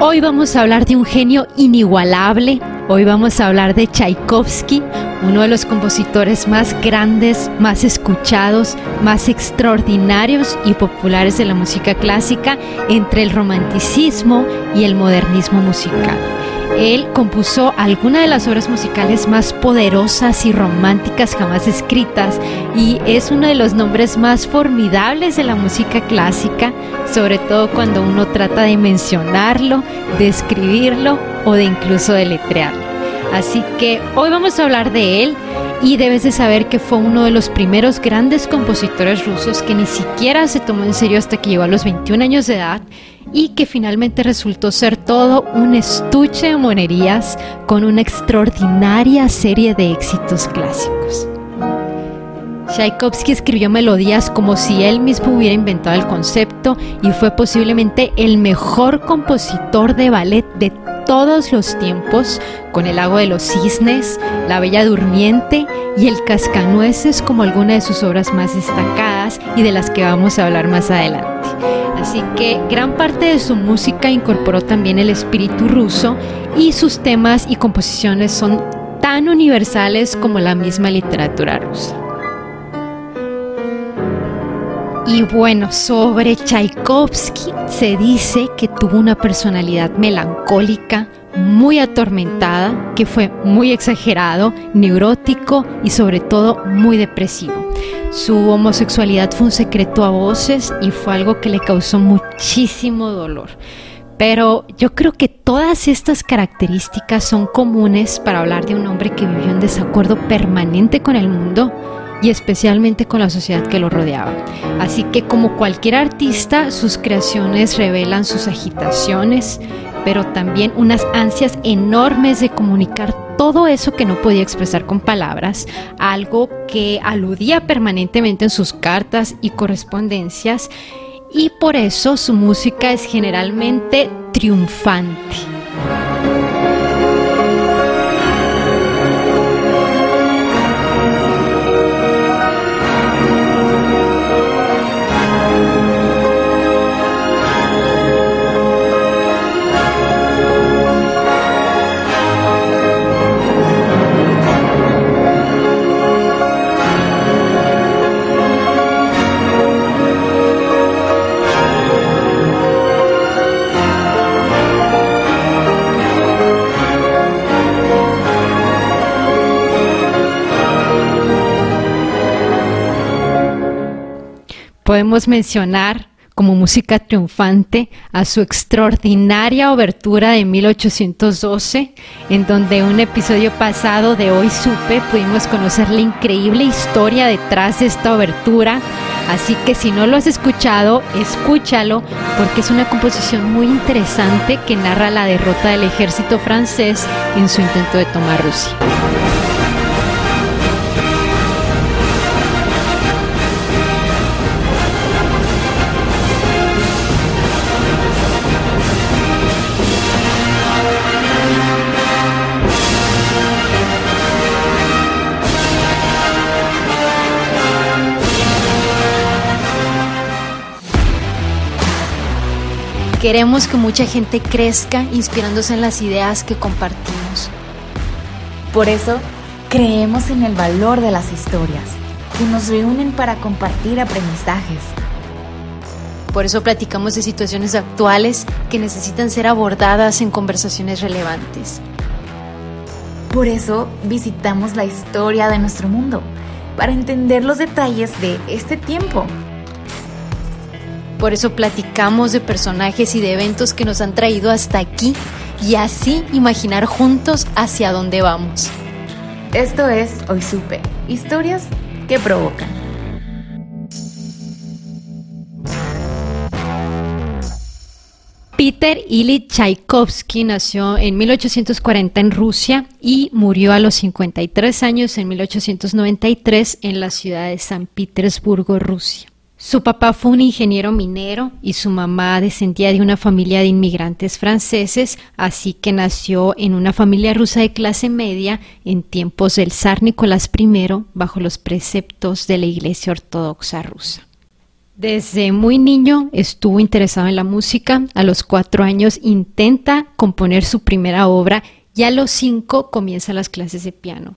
Hoy vamos a hablar de un genio inigualable. Hoy vamos a hablar de Tchaikovsky, uno de los compositores más grandes, más escuchados, más extraordinarios y populares de la música clásica entre el romanticismo y el modernismo musical. Él compuso algunas de las obras musicales más poderosas y románticas jamás escritas y es uno de los nombres más formidables de la música clásica, sobre todo cuando uno trata de mencionarlo, de escribirlo o de incluso deletrearlo. Así que hoy vamos a hablar de él y debes de saber que fue uno de los primeros grandes compositores rusos que ni siquiera se tomó en serio hasta que llegó a los 21 años de edad y que finalmente resultó ser todo un estuche de monerías con una extraordinaria serie de éxitos clásicos. Tchaikovsky escribió melodías como si él mismo hubiera inventado el concepto y fue posiblemente el mejor compositor de ballet de todos los tiempos, con el lago de los cisnes, la bella durmiente y el cascanueces como alguna de sus obras más destacadas y de las que vamos a hablar más adelante. Así que gran parte de su música incorporó también el espíritu ruso y sus temas y composiciones son tan universales como la misma literatura rusa. Y bueno, sobre Tchaikovsky se dice que tuvo una personalidad melancólica, muy atormentada, que fue muy exagerado, neurótico y sobre todo muy depresivo. Su homosexualidad fue un secreto a voces y fue algo que le causó muchísimo dolor. Pero yo creo que todas estas características son comunes para hablar de un hombre que vivió en desacuerdo permanente con el mundo y especialmente con la sociedad que lo rodeaba. Así que como cualquier artista, sus creaciones revelan sus agitaciones, pero también unas ansias enormes de comunicar todo eso que no podía expresar con palabras, algo que aludía permanentemente en sus cartas y correspondencias, y por eso su música es generalmente triunfante. Podemos mencionar como música triunfante a su extraordinaria obertura de 1812, en donde un episodio pasado de Hoy Supe pudimos conocer la increíble historia detrás de esta obertura. Así que si no lo has escuchado, escúchalo porque es una composición muy interesante que narra la derrota del ejército francés en su intento de tomar Rusia. Queremos que mucha gente crezca inspirándose en las ideas que compartimos. Por eso, creemos en el valor de las historias, que nos reúnen para compartir aprendizajes. Por eso platicamos de situaciones actuales que necesitan ser abordadas en conversaciones relevantes. Por eso visitamos la historia de nuestro mundo, para entender los detalles de este tiempo. Por eso platicamos de personajes y de eventos que nos han traído hasta aquí y así imaginar juntos hacia dónde vamos. Esto es Hoy Supe, historias que provocan. Peter Ilyich Tchaikovsky nació en 1840 en Rusia y murió a los 53 años en 1893 en la ciudad de San Petersburgo, Rusia. Su papá fue un ingeniero minero y su mamá descendía de una familia de inmigrantes franceses, así que nació en una familia rusa de clase media en tiempos del zar Nicolás I bajo los preceptos de la Iglesia Ortodoxa rusa. Desde muy niño estuvo interesado en la música. A los cuatro años intenta componer su primera obra y a los cinco comienza las clases de piano.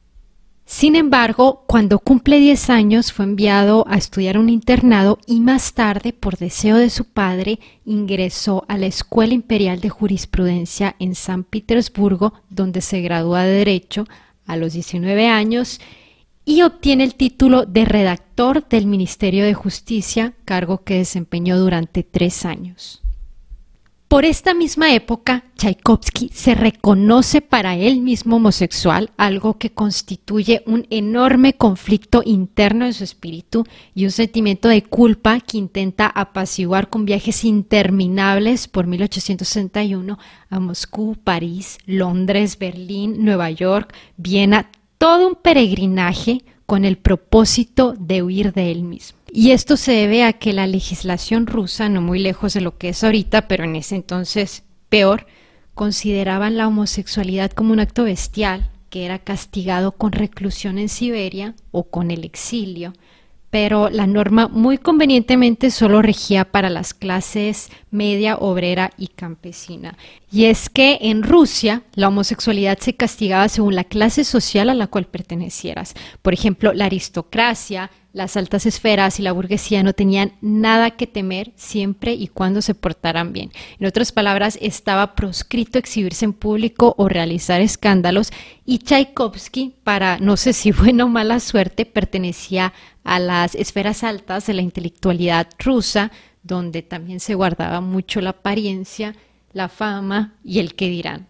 Sin embargo, cuando cumple 10 años fue enviado a estudiar un internado y más tarde, por deseo de su padre, ingresó a la Escuela Imperial de Jurisprudencia en San Petersburgo, donde se gradúa de Derecho a los 19 años y obtiene el título de redactor del Ministerio de Justicia, cargo que desempeñó durante tres años. Por esta misma época, Tchaikovsky se reconoce para él mismo homosexual, algo que constituye un enorme conflicto interno en su espíritu y un sentimiento de culpa que intenta apaciguar con viajes interminables por 1861 a Moscú, París, Londres, Berlín, Nueva York, Viena, todo un peregrinaje con el propósito de huir de él mismo. Y esto se debe a que la legislación rusa, no muy lejos de lo que es ahorita, pero en ese entonces peor, consideraban la homosexualidad como un acto bestial que era castigado con reclusión en Siberia o con el exilio, pero la norma muy convenientemente solo regía para las clases media, obrera y campesina. Y es que en Rusia la homosexualidad se castigaba según la clase social a la cual pertenecieras. Por ejemplo, la aristocracia, las altas esferas y la burguesía no tenían nada que temer siempre y cuando se portaran bien. En otras palabras, estaba proscrito exhibirse en público o realizar escándalos y Tchaikovsky, para no sé si buena o mala suerte, pertenecía a las esferas altas de la intelectualidad rusa, donde también se guardaba mucho la apariencia, la fama y el que dirán.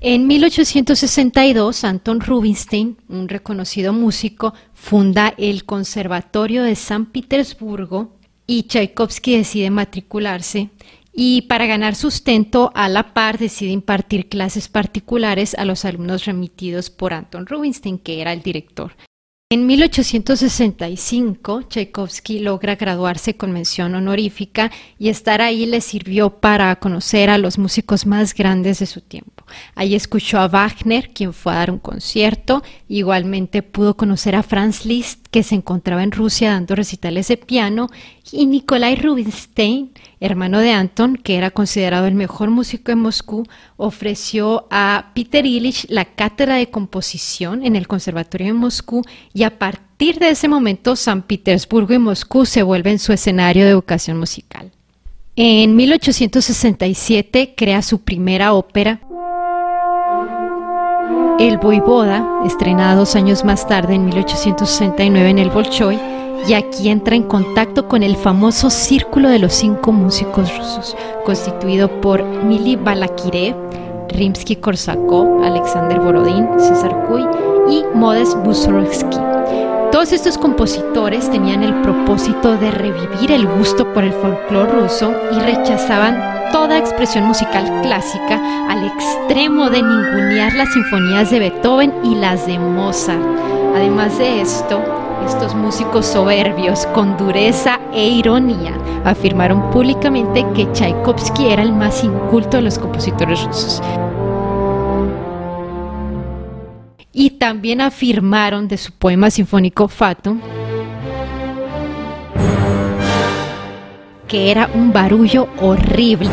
En 1862, Anton Rubinstein, un reconocido músico, funda el Conservatorio de San Petersburgo y Tchaikovsky decide matricularse y para ganar sustento a la par decide impartir clases particulares a los alumnos remitidos por Anton Rubinstein, que era el director. En 1865, Tchaikovsky logra graduarse con mención honorífica y estar ahí le sirvió para conocer a los músicos más grandes de su tiempo. Ahí escuchó a Wagner, quien fue a dar un concierto. Igualmente pudo conocer a Franz Liszt, que se encontraba en Rusia dando recitales de piano, y Nikolai Rubinstein, hermano de Anton, que era considerado el mejor músico de Moscú, ofreció a Peter Illich la cátedra de composición en el Conservatorio de Moscú y a partir de ese momento San Petersburgo y Moscú se vuelven su escenario de educación musical. En 1867 crea su primera ópera, el Voivoda, estrenada dos años más tarde, en 1869, en el Bolshoi, y aquí entra en contacto con el famoso Círculo de los Cinco Músicos Rusos, constituido por Mili Balakirev, Rimsky-Korsakov, Alexander Borodin, César Kuy y Modest Mussorgsky. Todos estos compositores tenían el propósito de revivir el gusto por el folclore ruso y rechazaban toda expresión musical clásica al extremo de ningunear las sinfonías de Beethoven y las de Mozart. Además de esto, estos músicos soberbios, con dureza e ironía, afirmaron públicamente que Tchaikovsky era el más inculto de los compositores rusos. Y también afirmaron de su poema sinfónico Fatum que era un barullo horrible.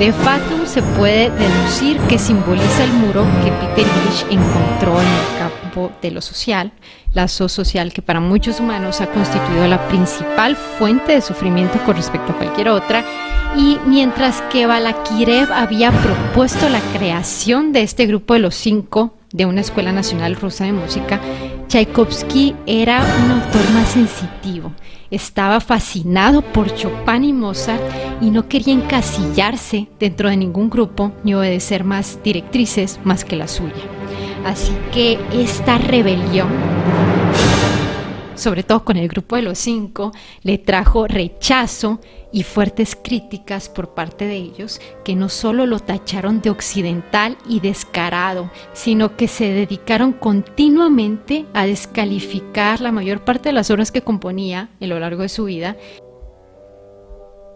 De Fatum se puede deducir que simboliza el muro que Peter Illich encontró en el campo de lo social, lazo social que para muchos humanos ha constituido la principal fuente de sufrimiento con respecto a cualquier otra y mientras que Balakirev había propuesto la creación de este grupo de los cinco de una escuela nacional rusa de música, Tchaikovsky era un autor más sensitivo. Estaba fascinado por Chopin y Mozart y no quería encasillarse dentro de ningún grupo ni obedecer más directrices más que la suya. Así que esta rebelión sobre todo con el grupo de los cinco, le trajo rechazo y fuertes críticas por parte de ellos, que no solo lo tacharon de occidental y descarado, sino que se dedicaron continuamente a descalificar la mayor parte de las obras que componía a lo largo de su vida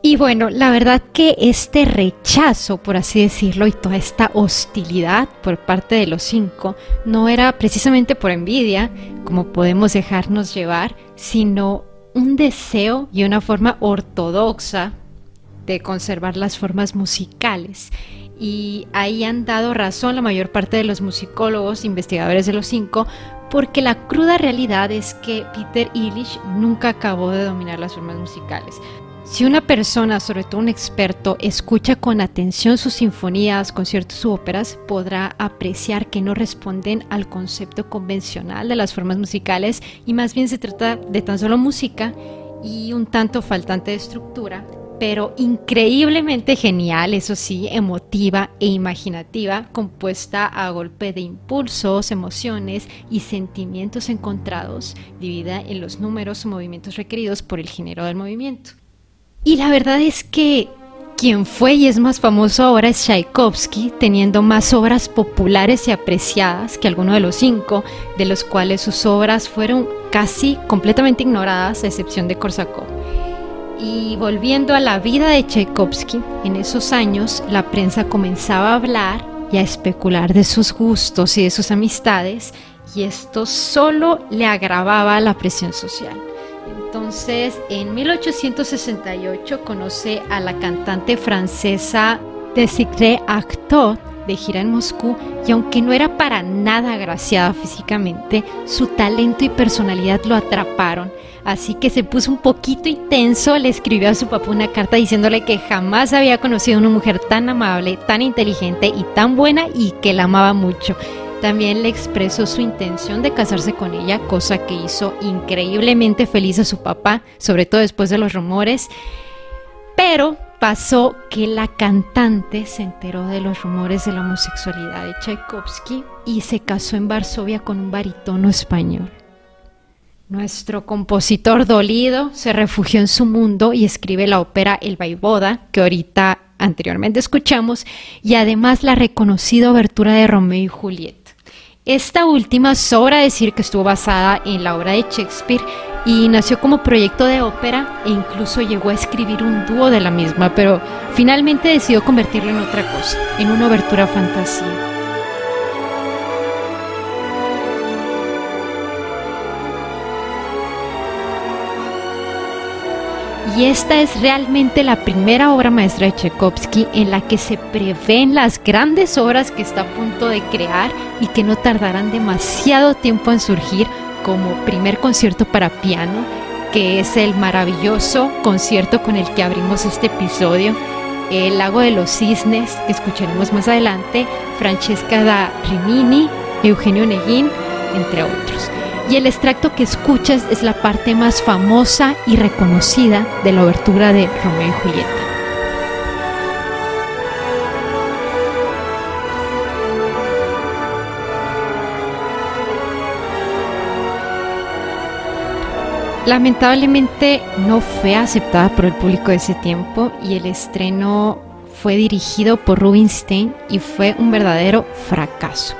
y bueno, la verdad que este rechazo, por así decirlo, y toda esta hostilidad por parte de los cinco no era precisamente por envidia, como podemos dejarnos llevar, sino un deseo y una forma ortodoxa de conservar las formas musicales. Y ahí han dado razón la mayor parte de los musicólogos, investigadores de los cinco, porque la cruda realidad es que Peter Illich nunca acabó de dominar las formas musicales. Si una persona, sobre todo un experto, escucha con atención sus sinfonías, conciertos u óperas, podrá apreciar que no responden al concepto convencional de las formas musicales y más bien se trata de tan solo música y un tanto faltante de estructura, pero increíblemente genial, eso sí, emotiva e imaginativa, compuesta a golpe de impulsos, emociones y sentimientos encontrados, dividida en los números o movimientos requeridos por el género del movimiento. Y la verdad es que quien fue y es más famoso ahora es Tchaikovsky, teniendo más obras populares y apreciadas que alguno de los cinco, de los cuales sus obras fueron casi completamente ignoradas, a excepción de Korsakov. Y volviendo a la vida de Tchaikovsky, en esos años la prensa comenzaba a hablar y a especular de sus gustos y de sus amistades, y esto solo le agravaba la presión social. Entonces, en 1868 conoce a la cantante francesa Desiree Actot de gira en Moscú y aunque no era para nada agraciada físicamente, su talento y personalidad lo atraparon. Así que se puso un poquito intenso, le escribió a su papá una carta diciéndole que jamás había conocido una mujer tan amable, tan inteligente y tan buena y que la amaba mucho. También le expresó su intención de casarse con ella, cosa que hizo increíblemente feliz a su papá, sobre todo después de los rumores. Pero pasó que la cantante se enteró de los rumores de la homosexualidad de Tchaikovsky y se casó en Varsovia con un barítono español. Nuestro compositor dolido se refugió en su mundo y escribe la ópera El Vaivoda, que ahorita anteriormente escuchamos, y además la reconocida obertura de Romeo y Julieta. Esta última sobra decir que estuvo basada en la obra de Shakespeare y nació como proyecto de ópera e incluso llegó a escribir un dúo de la misma, pero finalmente decidió convertirlo en otra cosa, en una obertura fantasía. Y esta es realmente la primera obra maestra de Tchaikovsky en la que se prevén las grandes obras que está a punto de crear y que no tardarán demasiado tiempo en surgir, como primer concierto para piano, que es el maravilloso concierto con el que abrimos este episodio, El lago de los cisnes, que escucharemos más adelante, Francesca da Rimini, Eugenio Neguín, entre otros y el extracto que escuchas es la parte más famosa y reconocida de la obertura de Romeo y Julieta. Lamentablemente no fue aceptada por el público de ese tiempo y el estreno fue dirigido por Rubinstein y fue un verdadero fracaso.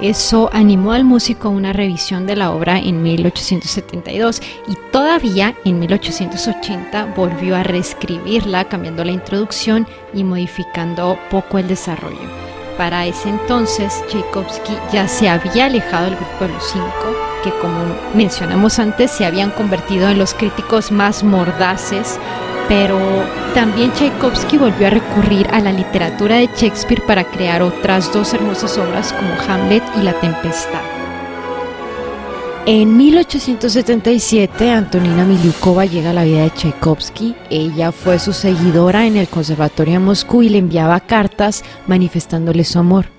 Eso animó al músico a una revisión de la obra en 1872 y todavía en 1880 volvió a reescribirla cambiando la introducción y modificando poco el desarrollo. Para ese entonces, Tchaikovsky ya se había alejado del grupo de los cinco, que como mencionamos antes se habían convertido en los críticos más mordaces pero también Tchaikovsky volvió a recurrir a la literatura de Shakespeare para crear otras dos hermosas obras como Hamlet y La Tempestad. En 1877, Antonina Miliukova llega a la vida de Tchaikovsky. Ella fue su seguidora en el Conservatorio de Moscú y le enviaba cartas manifestándole su amor.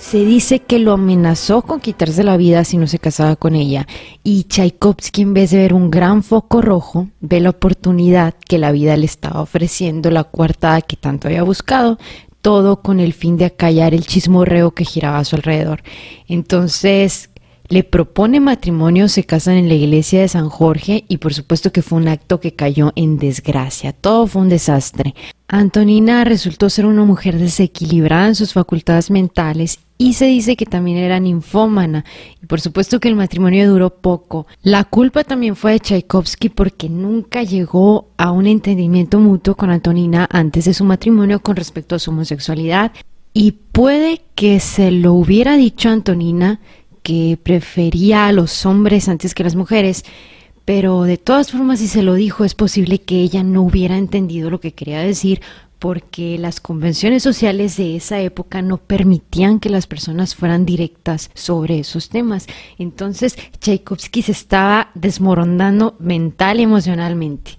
Se dice que lo amenazó con quitarse la vida si no se casaba con ella. Y Tchaikovsky, en vez de ver un gran foco rojo, ve la oportunidad que la vida le estaba ofreciendo, la coartada que tanto había buscado, todo con el fin de acallar el chismorreo que giraba a su alrededor. Entonces, le propone matrimonio, se casan en la iglesia de San Jorge y por supuesto que fue un acto que cayó en desgracia. Todo fue un desastre. Antonina resultó ser una mujer desequilibrada en sus facultades mentales y se dice que también era ninfómana y por supuesto que el matrimonio duró poco. La culpa también fue de Tchaikovsky porque nunca llegó a un entendimiento mutuo con Antonina antes de su matrimonio con respecto a su homosexualidad y puede que se lo hubiera dicho Antonina que prefería a los hombres antes que las mujeres, pero de todas formas si se lo dijo es posible que ella no hubiera entendido lo que quería decir porque las convenciones sociales de esa época no permitían que las personas fueran directas sobre esos temas. Entonces Tchaikovsky se estaba desmoronando mental y emocionalmente.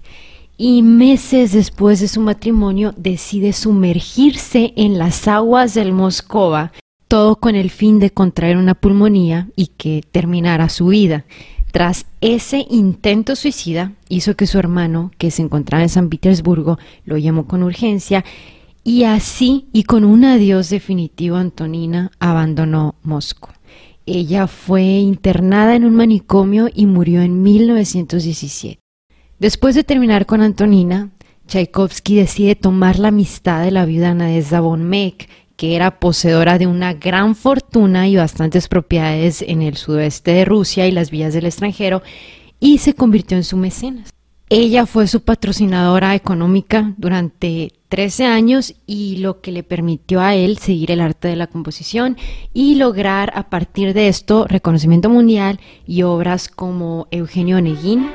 Y meses después de su matrimonio decide sumergirse en las aguas del Moscova todo con el fin de contraer una pulmonía y que terminara su vida. Tras ese intento suicida, hizo que su hermano, que se encontraba en San Petersburgo, lo llamó con urgencia y así y con un adiós definitivo Antonina abandonó Moscú. Ella fue internada en un manicomio y murió en 1917. Después de terminar con Antonina, Tchaikovsky decide tomar la amistad de la viuda Nadezhda von Meck, que era poseedora de una gran fortuna y bastantes propiedades en el sudoeste de Rusia y las vías del extranjero, y se convirtió en su mecenas. Ella fue su patrocinadora económica durante 13 años y lo que le permitió a él seguir el arte de la composición y lograr a partir de esto reconocimiento mundial y obras como Eugenio Oneguín,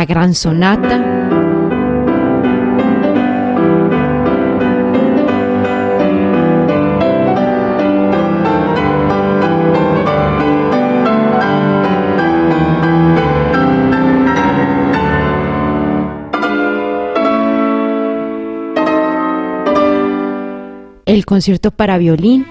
la gran sonata. El concierto para violín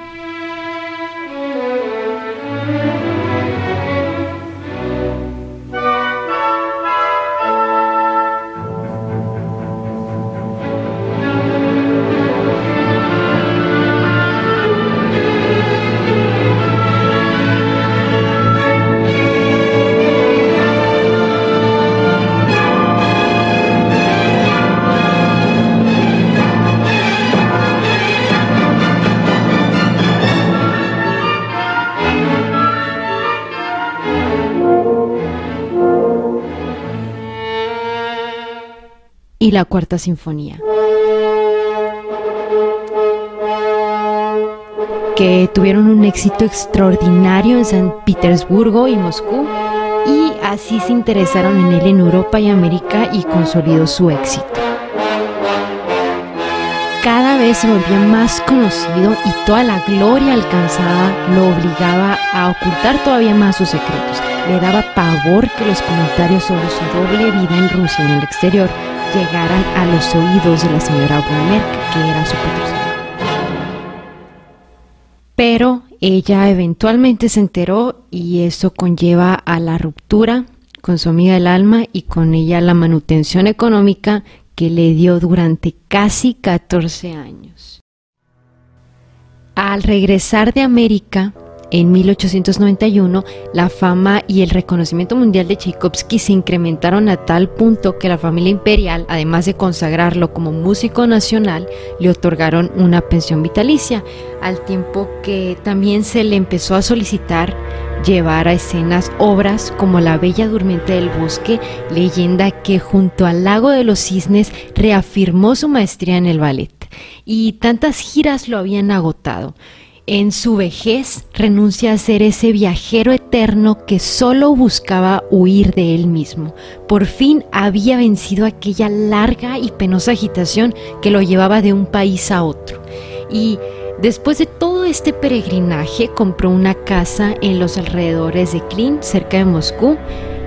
la Cuarta Sinfonía. que tuvieron un éxito extraordinario en San Petersburgo y Moscú y así se interesaron en él en Europa y América y consolidó su éxito. Cada vez se volvía más conocido y toda la gloria alcanzada lo obligaba a ocultar todavía más sus secretos. Le daba pavor que los comentarios sobre su doble vida en Rusia y en el exterior llegaran a los oídos de la señora von que era su patrocinadora. Pero ella eventualmente se enteró y eso conlleva a la ruptura con su amiga del alma y con ella la manutención económica que le dio durante casi 14 años. Al regresar de América, en 1891, la fama y el reconocimiento mundial de Tchaikovsky se incrementaron a tal punto que la familia imperial, además de consagrarlo como músico nacional, le otorgaron una pensión vitalicia, al tiempo que también se le empezó a solicitar llevar a escenas obras como La Bella Durmiente del Bosque, leyenda que junto al Lago de los Cisnes reafirmó su maestría en el ballet. Y tantas giras lo habían agotado. En su vejez renuncia a ser ese viajero eterno que solo buscaba huir de él mismo. Por fin había vencido aquella larga y penosa agitación que lo llevaba de un país a otro. Y después de todo este peregrinaje compró una casa en los alrededores de Klin, cerca de Moscú,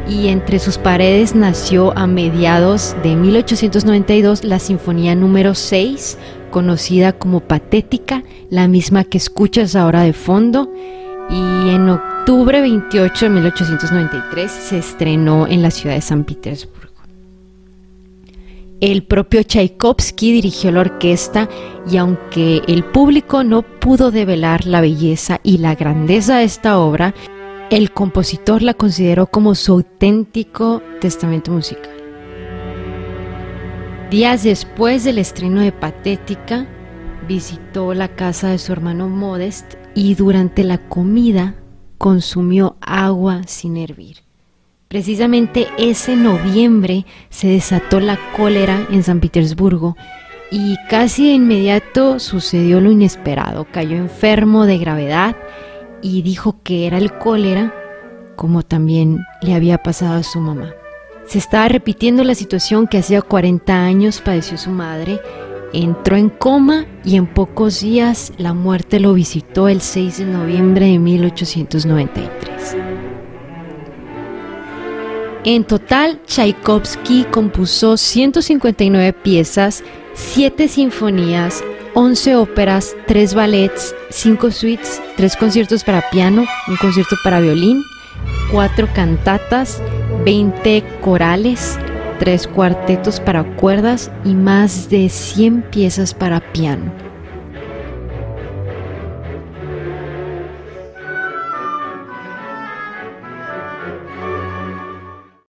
y entre sus paredes nació a mediados de 1892 la Sinfonía número 6, conocida como Patética, la misma que escuchas ahora de fondo, y en octubre 28 de 1893 se estrenó en la ciudad de San Petersburgo. El propio Tchaikovsky dirigió la orquesta y aunque el público no pudo develar la belleza y la grandeza de esta obra, el compositor la consideró como su auténtico testamento musical. Días después del estreno de Patética, visitó la casa de su hermano Modest y durante la comida consumió agua sin hervir. Precisamente ese noviembre se desató la cólera en San Petersburgo y casi de inmediato sucedió lo inesperado. Cayó enfermo de gravedad y dijo que era el cólera, como también le había pasado a su mamá. Se estaba repitiendo la situación que hacía 40 años padeció su madre. Entró en coma y en pocos días la muerte lo visitó el 6 de noviembre de 1893. En total, Tchaikovsky compuso 159 piezas, 7 sinfonías, 11 óperas, 3 ballets, 5 suites, 3 conciertos para piano, un concierto para violín, 4 cantatas, 20 corales, 3 cuartetos para cuerdas y más de 100 piezas para piano.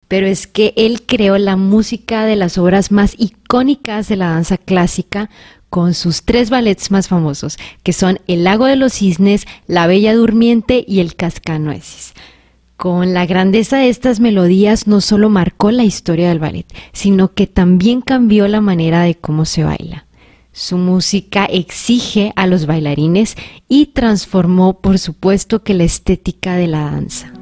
Pero es que él creó la música de las obras más icónicas de la danza clásica, con sus tres ballets más famosos, que son El lago de los cisnes, La bella durmiente y El cascanueces. Con la grandeza de estas melodías no solo marcó la historia del ballet, sino que también cambió la manera de cómo se baila. Su música exige a los bailarines y transformó, por supuesto, que la estética de la danza.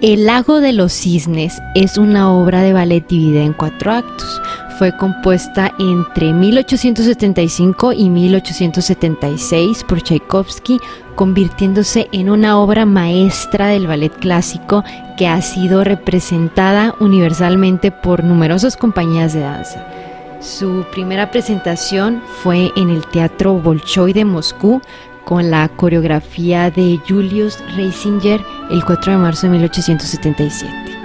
El lago de los cisnes es una obra de ballet dividida en cuatro actos fue compuesta entre 1875 y 1876 por Tchaikovsky, convirtiéndose en una obra maestra del ballet clásico que ha sido representada universalmente por numerosas compañías de danza. Su primera presentación fue en el Teatro Bolshoi de Moscú con la coreografía de Julius Reisinger el 4 de marzo de 1877.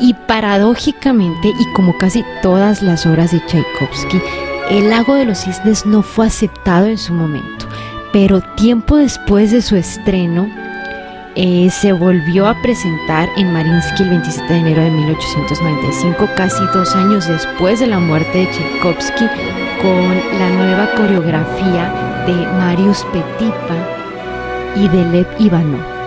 Y paradójicamente, y como casi todas las obras de Tchaikovsky, El lago de los cisnes no fue aceptado en su momento, pero tiempo después de su estreno, eh, se volvió a presentar en Marinsky el 27 de enero de 1895, casi dos años después de la muerte de Tchaikovsky, con la nueva coreografía de Marius Petipa y de Lev Ivanov.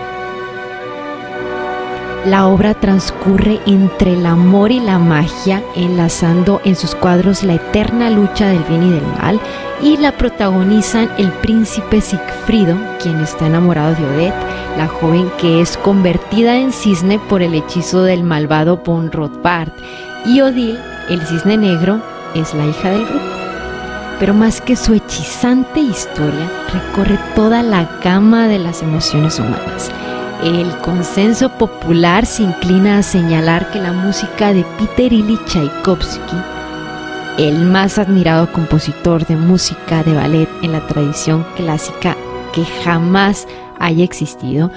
La obra transcurre entre el amor y la magia, enlazando en sus cuadros la eterna lucha del bien y del mal, y la protagonizan el príncipe Sigfrido, quien está enamorado de Odette, la joven que es convertida en cisne por el hechizo del malvado von Rothbard, y Odile, el cisne negro, es la hija del grupo. Pero más que su hechizante historia, recorre toda la gama de las emociones humanas el consenso popular se inclina a señalar que la música de Peter Ilyich Tchaikovsky, el más admirado compositor de música de ballet en la tradición clásica que jamás haya existido,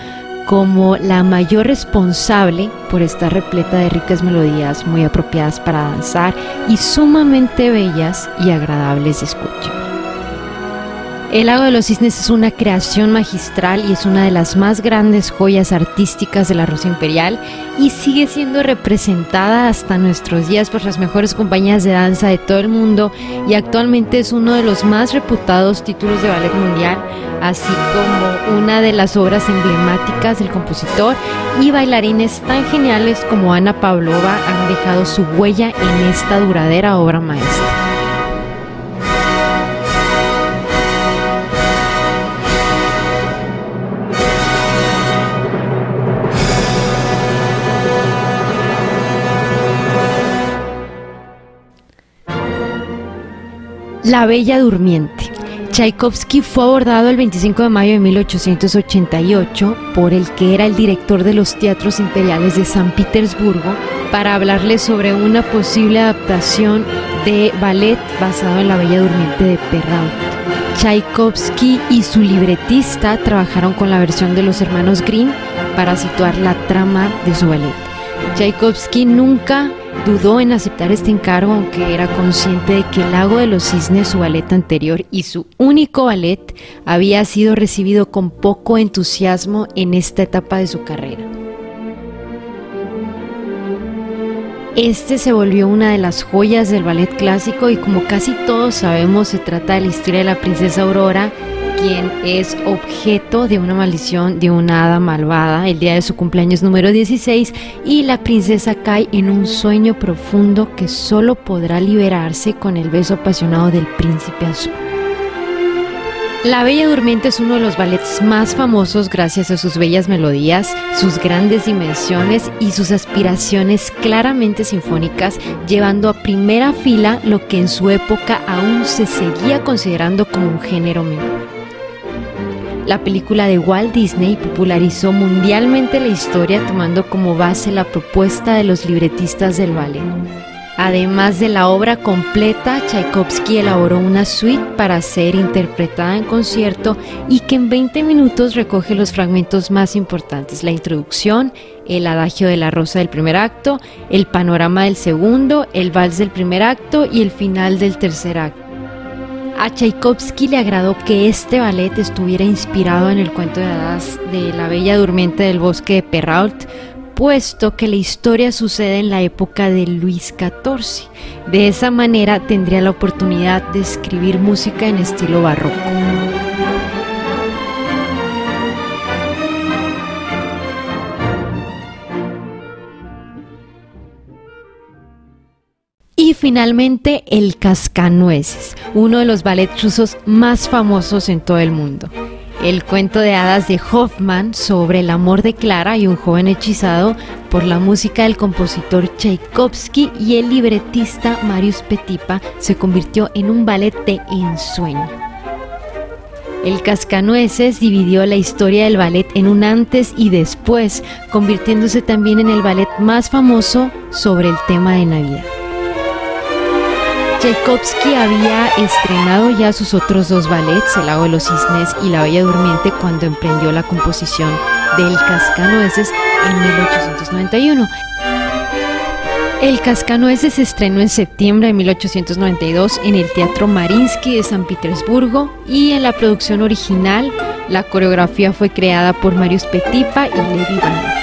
como la mayor responsable por estar repleta de ricas melodías muy apropiadas para danzar y sumamente bellas y agradables de escuchar. El lago de los cisnes es una creación magistral y es una de las más grandes joyas artísticas de la Rusia imperial y sigue siendo representada hasta nuestros días por las mejores compañías de danza de todo el mundo y actualmente es uno de los más reputados títulos de ballet mundial, así como una de las obras emblemáticas del compositor y bailarines tan geniales como Ana Pavlova han dejado su huella en esta duradera obra maestra. La Bella Durmiente. Tchaikovsky fue abordado el 25 de mayo de 1888 por el que era el director de los teatros imperiales de San Petersburgo para hablarle sobre una posible adaptación de ballet basado en La Bella Durmiente de Perrault. Tchaikovsky y su libretista trabajaron con la versión de los hermanos Grimm para situar la trama de su ballet. Tchaikovsky nunca Dudó en aceptar este encargo aunque era consciente de que el Lago de los Cisnes, su ballet anterior y su único ballet, había sido recibido con poco entusiasmo en esta etapa de su carrera. Este se volvió una de las joyas del ballet clásico y como casi todos sabemos se trata de la historia de la princesa Aurora quien es objeto de una maldición de una hada malvada el día de su cumpleaños número 16 y la princesa cae en un sueño profundo que solo podrá liberarse con el beso apasionado del príncipe azul. La Bella Durmiente es uno de los ballets más famosos gracias a sus bellas melodías, sus grandes dimensiones y sus aspiraciones claramente sinfónicas, llevando a primera fila lo que en su época aún se seguía considerando como un género menor. La película de Walt Disney popularizó mundialmente la historia tomando como base la propuesta de los libretistas del ballet. Además de la obra completa, Tchaikovsky elaboró una suite para ser interpretada en concierto y que en 20 minutos recoge los fragmentos más importantes, la introducción, el adagio de la rosa del primer acto, el panorama del segundo, el vals del primer acto y el final del tercer acto. A Tchaikovsky le agradó que este ballet estuviera inspirado en el cuento de hadas de La Bella Durmiente del Bosque de Perrault, puesto que la historia sucede en la época de Luis XIV. De esa manera tendría la oportunidad de escribir música en estilo barroco. Y finalmente El Cascanueces, uno de los ballets rusos más famosos en todo el mundo. El cuento de hadas de Hoffman sobre el amor de Clara y un joven hechizado por la música del compositor Tchaikovsky y el libretista Marius Petipa se convirtió en un ballet de ensueño. El Cascanueces dividió la historia del ballet en un antes y después, convirtiéndose también en el ballet más famoso sobre el tema de Navidad. Tchaikovsky había estrenado ya sus otros dos ballets, El lago de los cisnes y La Bella Durmiente, cuando emprendió la composición del Cascanueces en 1891. El Cascanueces se estrenó en septiembre de 1892 en el Teatro Marinsky de San Petersburgo y en la producción original la coreografía fue creada por Marius Petipa y Levi Van.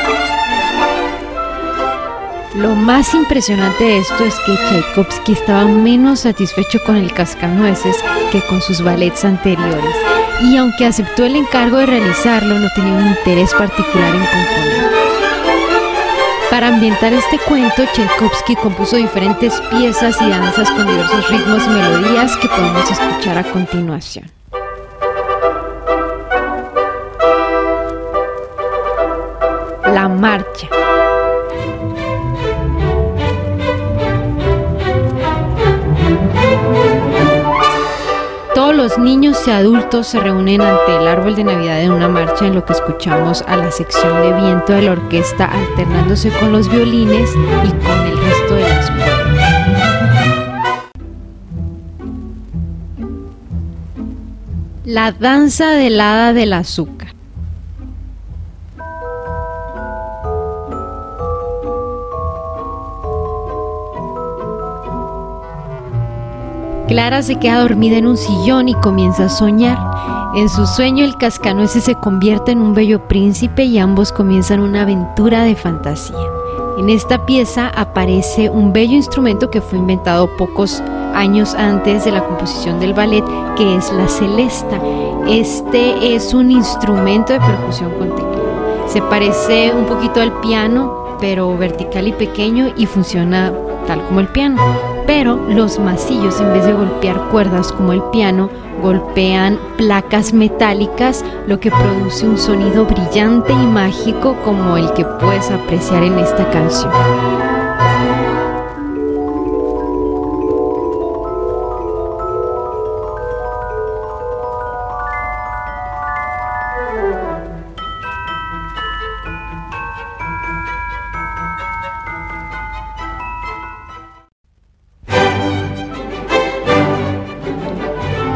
Lo más impresionante de esto es que Tchaikovsky estaba menos satisfecho con el cascanueces que con sus ballets anteriores, y aunque aceptó el encargo de realizarlo, no tenía un interés particular en componer. Para ambientar este cuento, Tchaikovsky compuso diferentes piezas y danzas con diversos ritmos y melodías que podemos escuchar a continuación. Los niños y adultos se reúnen ante el árbol de Navidad en una marcha en lo que escuchamos a la sección de viento de la orquesta alternándose con los violines y con el resto de las La danza del hada del azúcar. Clara se queda dormida en un sillón y comienza a soñar. En su sueño el cascanueces se convierte en un bello príncipe y ambos comienzan una aventura de fantasía. En esta pieza aparece un bello instrumento que fue inventado pocos años antes de la composición del ballet, que es la celesta. Este es un instrumento de percusión con teclado. Se parece un poquito al piano, pero vertical y pequeño y funciona tal como el piano. Pero los masillos, en vez de golpear cuerdas como el piano, golpean placas metálicas, lo que produce un sonido brillante y mágico como el que puedes apreciar en esta canción.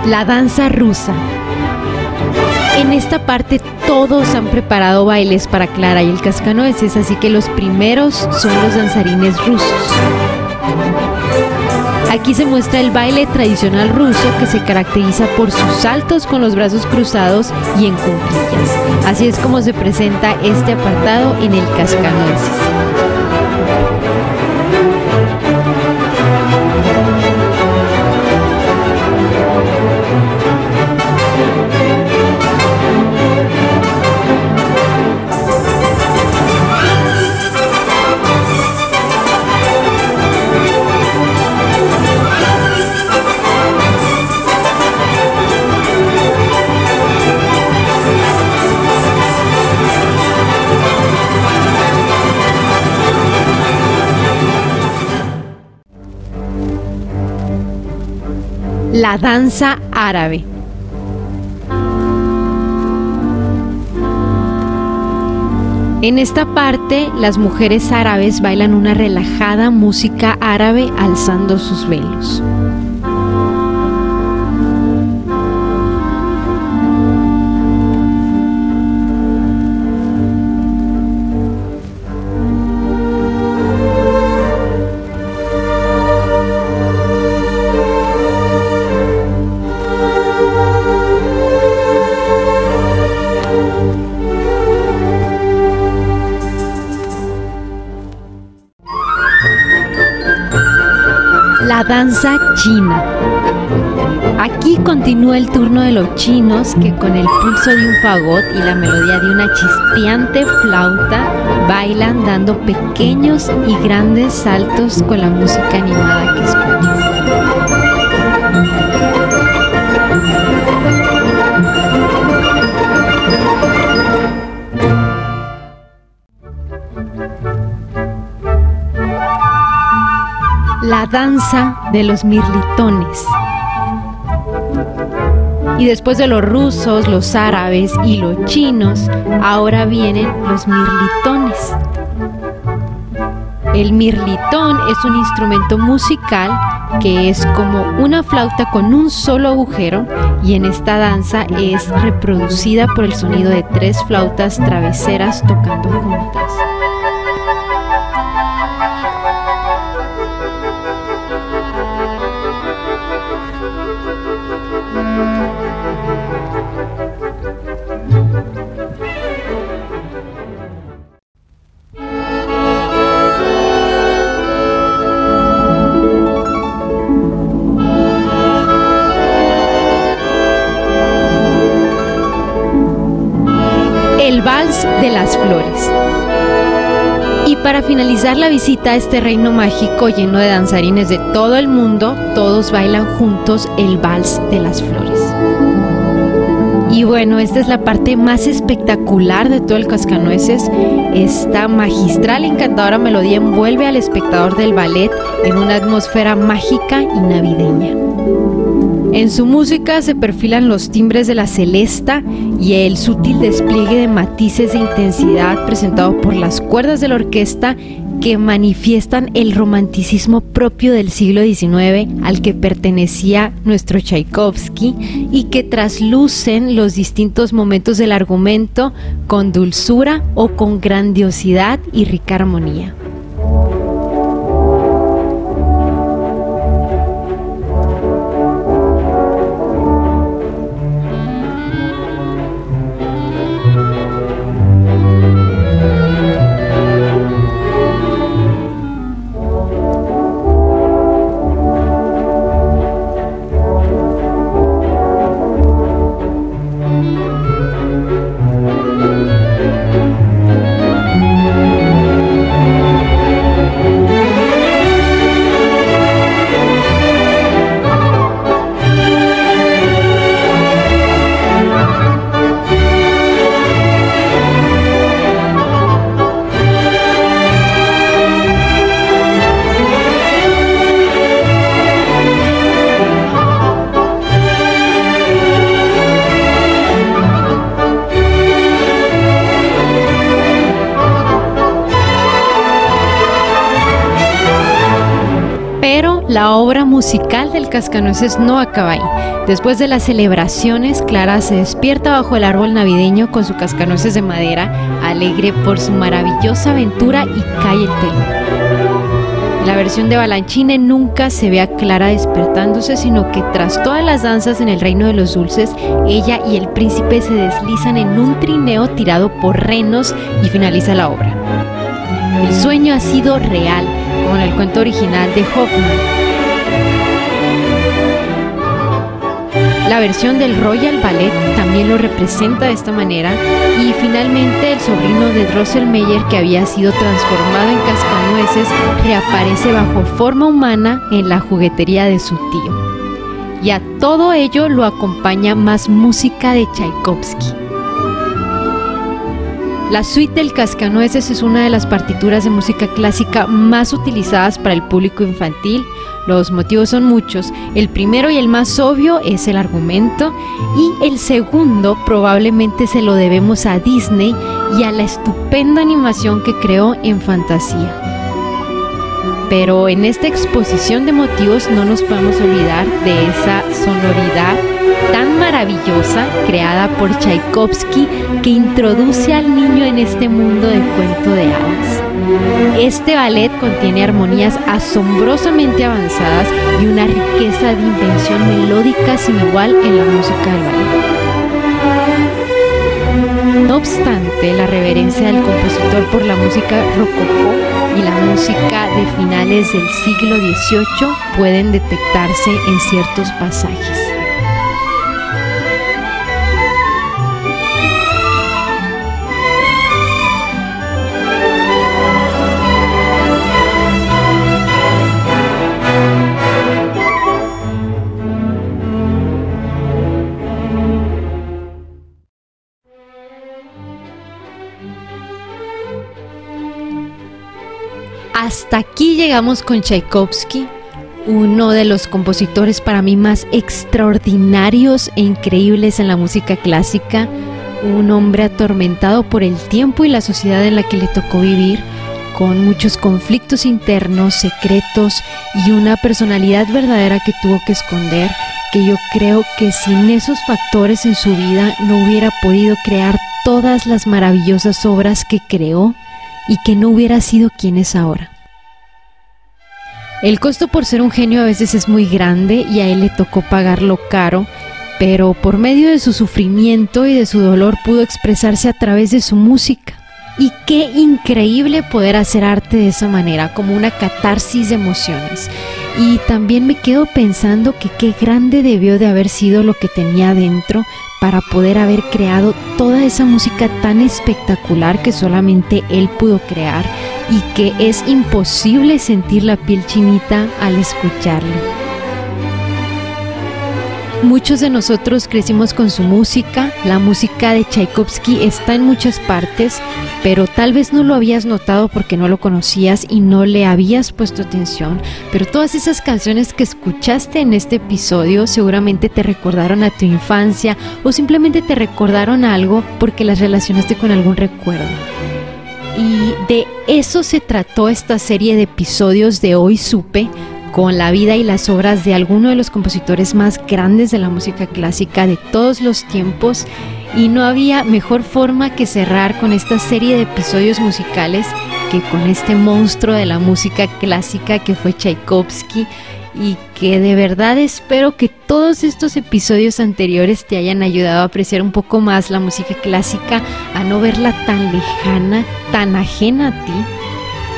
La danza rusa. En esta parte todos han preparado bailes para Clara y el Cascanueces, así que los primeros son los danzarines rusos. Aquí se muestra el baile tradicional ruso que se caracteriza por sus saltos con los brazos cruzados y en cuclillas. Así es como se presenta este apartado en el Cascanueces. La danza árabe. En esta parte, las mujeres árabes bailan una relajada música árabe alzando sus velos. Danza china. Aquí continúa el turno de los chinos que con el pulso de un fagot y la melodía de una chispeante flauta bailan dando pequeños y grandes saltos con la música animada que escuchan. Danza de los mirlitones. Y después de los rusos, los árabes y los chinos, ahora vienen los mirlitones. El mirlitón es un instrumento musical que es como una flauta con un solo agujero y en esta danza es reproducida por el sonido de tres flautas traveseras tocando juntas. Finalizar la visita a este reino mágico lleno de danzarines de todo el mundo, todos bailan juntos el Vals de las Flores. Y bueno, esta es la parte más espectacular de todo el Cascanueces. Esta magistral, encantadora melodía envuelve al espectador del ballet en una atmósfera mágica y navideña. En su música se perfilan los timbres de la celesta y el sutil despliegue de matices de intensidad presentado por las cuerdas de la orquesta que manifiestan el romanticismo propio del siglo XIX al que pertenecía nuestro Tchaikovsky y que traslucen los distintos momentos del argumento con dulzura o con grandiosidad y rica armonía. Musical del Cascanueces no acaba ahí. Después de las celebraciones, Clara se despierta bajo el árbol navideño con su cascanueces de madera, alegre por su maravillosa aventura y cae el telón. En la versión de Balanchine nunca se ve a Clara despertándose, sino que tras todas las danzas en el reino de los dulces, ella y el príncipe se deslizan en un trineo tirado por renos y finaliza la obra. El sueño ha sido real, como en el cuento original de Hoffman. La versión del Royal Ballet también lo representa de esta manera y finalmente el sobrino de Drosselmeyer que había sido transformado en cascanueces reaparece bajo forma humana en la juguetería de su tío. Y a todo ello lo acompaña más música de Tchaikovsky. La suite del Cascanueces es una de las partituras de música clásica más utilizadas para el público infantil. Los motivos son muchos. El primero y el más obvio es el argumento y el segundo probablemente se lo debemos a Disney y a la estupenda animación que creó en fantasía. Pero en esta exposición de motivos no nos podemos olvidar de esa sonoridad tan maravillosa creada por Tchaikovsky que introduce al niño en este mundo de cuento de hadas. Este ballet contiene armonías asombrosamente avanzadas y una riqueza de invención melódica sin igual en la música del ballet. No obstante, la reverencia del compositor por la música rococó y la música de finales del siglo XVIII pueden detectarse en ciertos pasajes. Llegamos con Tchaikovsky, uno de los compositores para mí más extraordinarios e increíbles en la música clásica, un hombre atormentado por el tiempo y la sociedad en la que le tocó vivir, con muchos conflictos internos, secretos y una personalidad verdadera que tuvo que esconder, que yo creo que sin esos factores en su vida no hubiera podido crear todas las maravillosas obras que creó y que no hubiera sido quien es ahora. El costo por ser un genio a veces es muy grande y a él le tocó pagarlo caro, pero por medio de su sufrimiento y de su dolor pudo expresarse a través de su música. Y qué increíble poder hacer arte de esa manera, como una catarsis de emociones. Y también me quedo pensando que qué grande debió de haber sido lo que tenía dentro para poder haber creado toda esa música tan espectacular que solamente él pudo crear y que es imposible sentir la piel chinita al escucharlo. Muchos de nosotros crecimos con su música, la música de Tchaikovsky está en muchas partes, pero tal vez no lo habías notado porque no lo conocías y no le habías puesto atención, pero todas esas canciones que escuchaste en este episodio seguramente te recordaron a tu infancia o simplemente te recordaron algo porque las relacionaste con algún recuerdo. Y de eso se trató esta serie de episodios de Hoy Supe con la vida y las obras de alguno de los compositores más grandes de la música clásica de todos los tiempos y no había mejor forma que cerrar con esta serie de episodios musicales que con este monstruo de la música clásica que fue Tchaikovsky y que de verdad espero que todos estos episodios anteriores te hayan ayudado a apreciar un poco más la música clásica, a no verla tan lejana, tan ajena a ti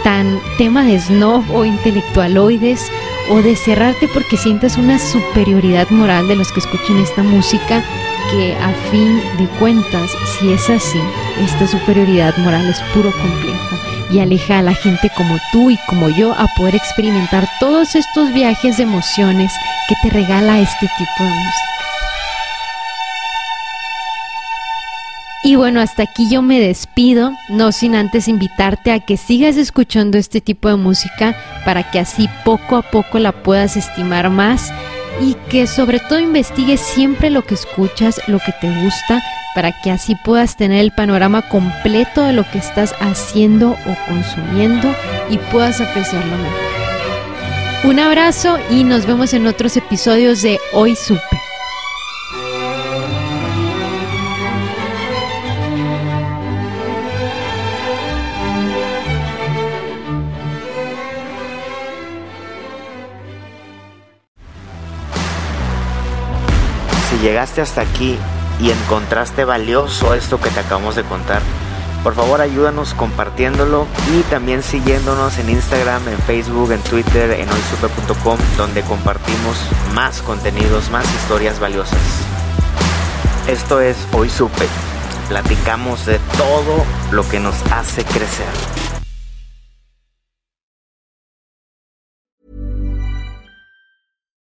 tan tema de snob o intelectualoides o de cerrarte porque sientas una superioridad moral de los que escuchen esta música que a fin de cuentas, si es así, esta superioridad moral es puro complejo y aleja a la gente como tú y como yo a poder experimentar todos estos viajes de emociones que te regala este tipo de música. Y bueno, hasta aquí yo me despido, no sin antes invitarte a que sigas escuchando este tipo de música para que así poco a poco la puedas estimar más y que sobre todo investigues siempre lo que escuchas, lo que te gusta, para que así puedas tener el panorama completo de lo que estás haciendo o consumiendo y puedas apreciarlo mejor. Un abrazo y nos vemos en otros episodios de Hoy Supe. Llegaste hasta aquí y encontraste valioso esto que te acabamos de contar, por favor ayúdanos compartiéndolo y también siguiéndonos en Instagram, en Facebook, en Twitter, en hoysupe.com, donde compartimos más contenidos, más historias valiosas. Esto es Hoy Supe. Platicamos de todo lo que nos hace crecer.